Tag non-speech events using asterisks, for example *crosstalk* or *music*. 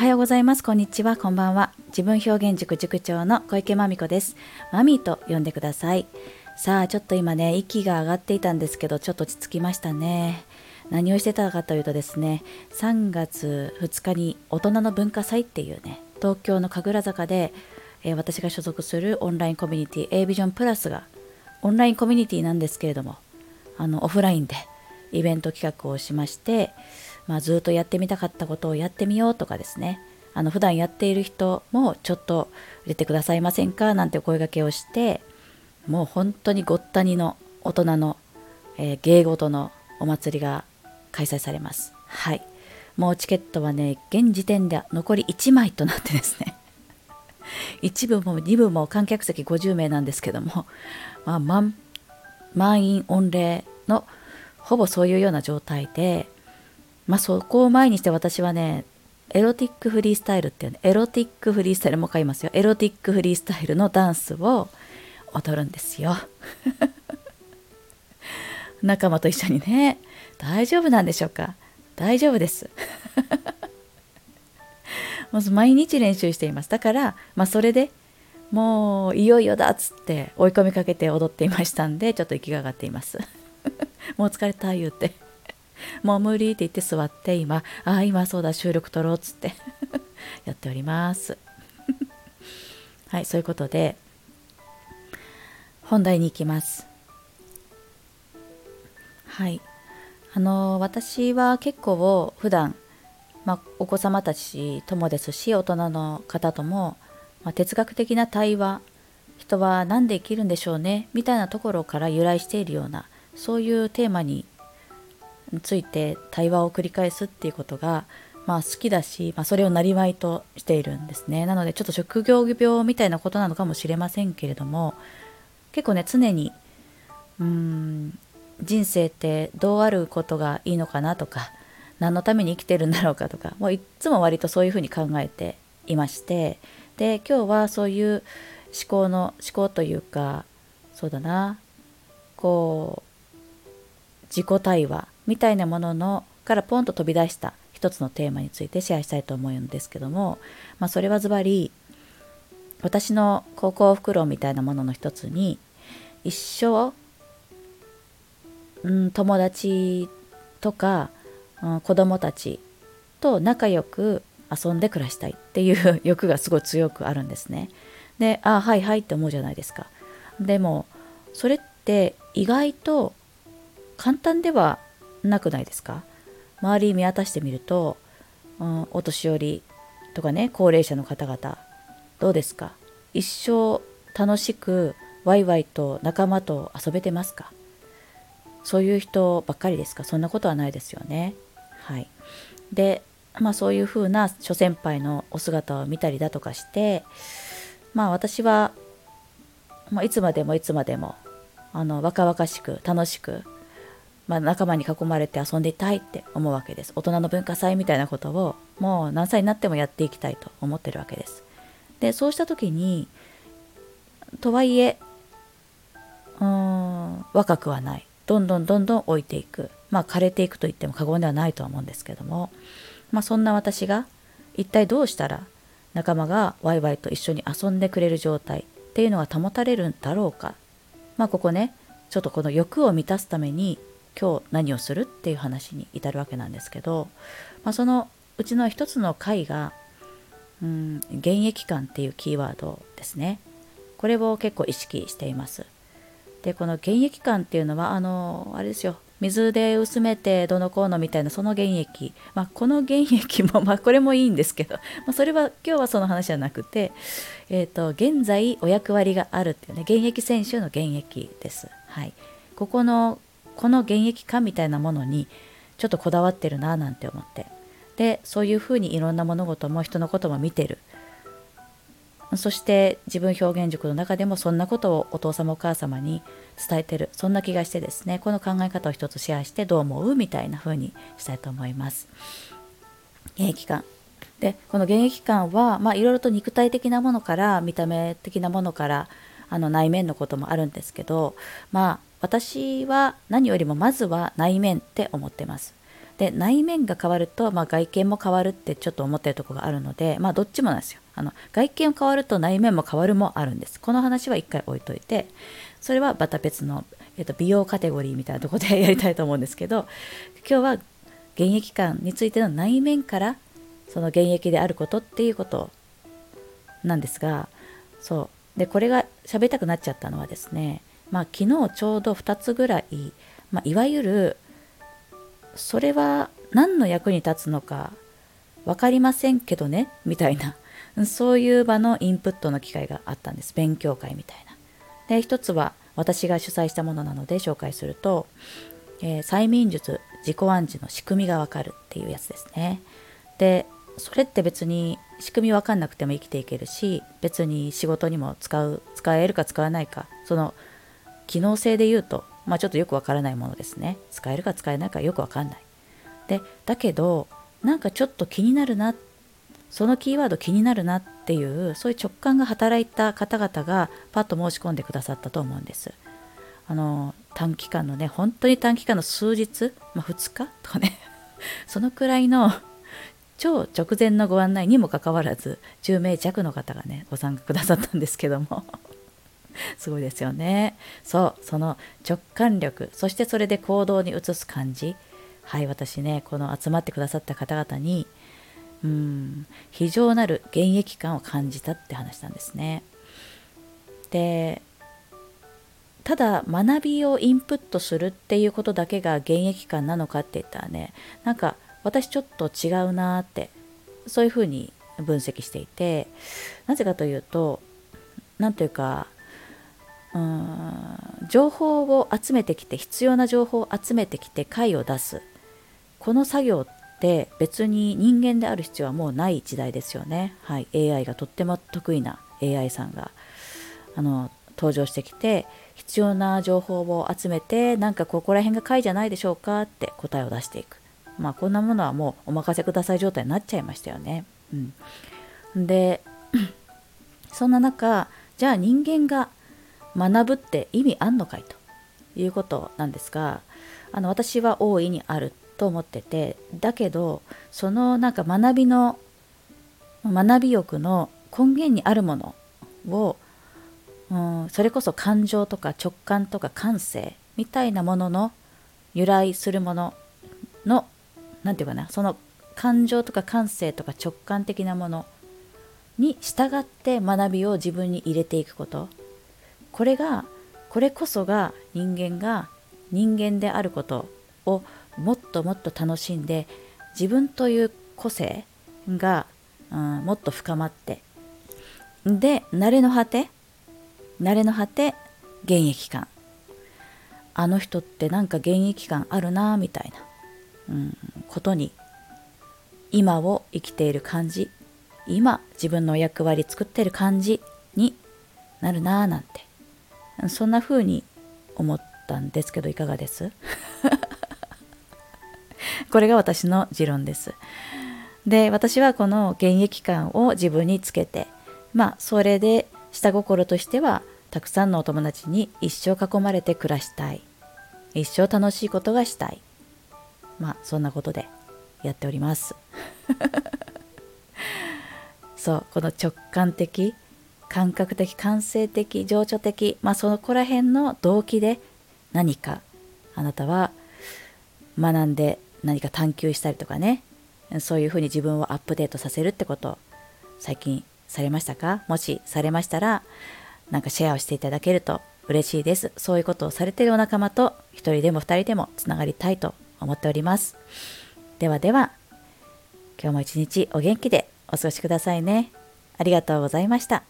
はようございます。こんにちは。こんばんは。自分表現塾塾長の小池まみこです。マミーと呼んでください。さあ、ちょっと今ね、息が上がっていたんですけど、ちょっと落ち着きましたね。何をしてたかというとですね、3月2日に大人の文化祭っていうね、東京の神楽坂で、えー、私が所属するオンラインコミュニティ A ビジョンプラスがオンラインコミュニティなんですけれども、あのオフラインでイベント企画をしまして、まあ、ずっとやってみたかったことをやってみようとかですね。あの普段やっている人もちょっと出てくださいませんか？なんてお声がけをしてもう本当にごったにの大人の、えー、芸事のお祭りが開催されます。はい。もうチケットはね現時点で残り1枚となってですね。*laughs* 1部も2部も観客席50名なんですけども、まあ、満満員御礼のほぼそういうような状態で、まあ、そこを前にして私はねエロティックフリースタイルっていうねエロティックフリースタイルも買いますよ。エロティックフリースタイルのダンスを踊るんですよ。*laughs* 仲間と一緒にね。大丈夫なんでしょうか？大丈夫です。*laughs* まず毎日練習しています。だから、まあ、それでもういよいよだっつって追い込みかけて踊っていましたんでちょっと息が上がっています。*laughs* もう疲れた言うて。もう無理って言って座って今ああ今そうだ収録撮ろうっつって *laughs* やっております。*laughs* はいそういうことで本題に行きます。はいあの私は結構普段まあ、お子様たちともですし大人の方とも、まあ、哲学的な対話人は何で生きるんでしょうねみたいなところから由来しているようなそういうテーマについて対話を繰り返すっていうことが、まあ、好きだし、まあ、それをなりわいとしているんですね。なのでちょっと職業病みたいなことなのかもしれませんけれども結構ね常にうーん人生ってどうあることがいいのかなとか何のために生きてるんだろうかとかもういつも割とそういうふうに考えていましてで今日はそういう思考の思考というかそうだなこう自己対話みたいなもののからポンと飛び出した一つのテーマについてシェアしたいと思うんですけども、まあ、それはズバリ私の高校袋みたいなものの一つに一生、うん、友達とか、うん、子供たちと仲良く遊んで暮らしたいっていう欲がすごい強くあるんですね。であはいはいって思うじゃないですか。でもそれって意外と簡単ではなくないですか？周り見渡してみると、うん、お年寄りとかね高齢者の方々どうですか？一生楽しくワイワイと仲間と遊べてますか？そういう人ばっかりですか？そんなことはないですよね。はい、でまあそういうふうな諸先輩のお姿を見たりだとかしてまあ私は、まあ、いつまでもいつまでもあの若々しく楽しくまあ、仲間に囲まれて遊んでいたいって思うわけです。大人の文化祭みたいなことをもう何歳になってもやっていきたいと思ってるわけです。でそうした時にとはいえうーん若くはない。どんどんどんどん置いていく。まあ枯れていくと言っても過言ではないとは思うんですけども。まあそんな私が一体どうしたら仲間がワイワイと一緒に遊んでくれる状態っていうのが保たれるんだろうか。まあここねちょっとこの欲を満たすために今日何をするっていう話に至るわけなんですけど、まあ、そのうちの一つの回が、うん、現役感っていうキーワードですね。これを結構意識しています。で、この現役感っていうのは、あの、あれですよ、水で薄めてどのこうのみたいなその原液、まあ、この原液も、まあ、これもいいんですけど、まあ、それは今日はその話じゃなくて、えーと、現在お役割があるっていうね現役選手の現役です。はい、ここのこの現役感みたいなものにちょっとこだわってるななんて思って。でそういうふうにいろんな物事も人のことも見てる。そして自分表現塾の中でもそんなことをお父様お母様に伝えてる。そんな気がしてですねこの考え方を一つシェアしてどう思うみたいな風にしたいと思います。現役感。でこの現役感はまあいろいろと肉体的なものから見た目的なものからあの内面のこともあるんですけどまあ私は何よりもまずは内面って思ってます。で内面が変わると、まあ、外見も変わるってちょっと思ってるとこがあるのでまあどっちもなんですよ。あの外見変わると内面も変わるもあるんです。この話は一回置いといてそれはまた別の、えっと、美容カテゴリーみたいなとこでやりたいと思うんですけど今日は現役感についての内面からその現役であることっていうことなんですがそう。でこれが喋りたくなっちゃったのはですねまあ昨日ちょうど2つぐらい、まあ、いわゆるそれは何の役に立つのか分かりませんけどねみたいなそういう場のインプットの機会があったんです勉強会みたいな。で一つは私が主催したものなので紹介すると、えー、催眠術自己暗示の仕組みがわかるっていうやつですね。でそれって別に仕組み分かんなくても生きていけるし別に仕事にも使う使えるか使わないかその機能性で言うとまあちょっとよくわからないものですね。使えるか使えないかよくわかんない。でだけどなんかちょっと気になるなそのキーワード気になるなっていうそういう直感が働いた方々がパッと申し込んでくださったと思うんです。あの短期間のね本当に短期間の数日、まあ、2日とかね。*laughs* そのくらいの超直前のご案内にもかかわらず10名弱の方がねご参加くださったんですけども。*laughs* すごいですよね。そうその直感力そしてそれで行動に移す感じ。はい私ねこの集まってくださった方々にうん非常なる現役感を感じたって話なんですね。でただ学びをインプットするっていうことだけが現役感なのかって言ったらねなんか私ちょっと違うなってそういうふうに分析していてなぜかというと何というかうん。情報を集めてきて必要な情報を集めてきて解を出す。この作業って別に人間である必要はもうない時代ですよね、はい、AI がとっても得意な AI さんがあの登場してきて必要な情報を集めてなんかここら辺が解じゃないでしょうかって答えを出していく。まあこんなものはもうお任せください状態になっちゃいましたよね、うん、で *clears throat* そんな中じゃあ人間が学ぶって意味あんのかいということなんですがあの私は大いにあると思っててだけどそのなんか学びの学び欲の根源にあるものを、うん、それこそ感情とか直感とか感性みたいなものの由来するものの何て言うかなその感情とか感性とか直感的なものに従って学びを自分に入れていくこと。これがこれこそが人間が人間であることをもっともっと楽しんで自分という個性が、うん、もっと深まってで慣れの果て慣れの果て現役感。あの人ってなんか現役感あるなみたいな、うん、ことに今を生きている感じ今自分の役割作ってる感じになるなぁなんてそんな風に思ったんですけどいかがです？*laughs* これが私の持論です。で私はこの現役感を自分につけてまあそれで下心としてはたくさんのお友達に一生囲まれて暮らしたい。一生楽しいことがしたい。まあそんなことでやっております。*laughs* そうこの直感的感覚的感性的情緒的まあそこら辺の動機で何かあなたは学んで何か探求したりとかね。そういうふうに自分をアップデートさせるってこと最近されましたか？もしされましたらなんかシェアをしていただけると嬉しいです。そういうことをされているお仲間と一人でも二人でもつながりたいと思っております。ではでは今日も一日お元気でお過ごしくださいね。ありがとうございました。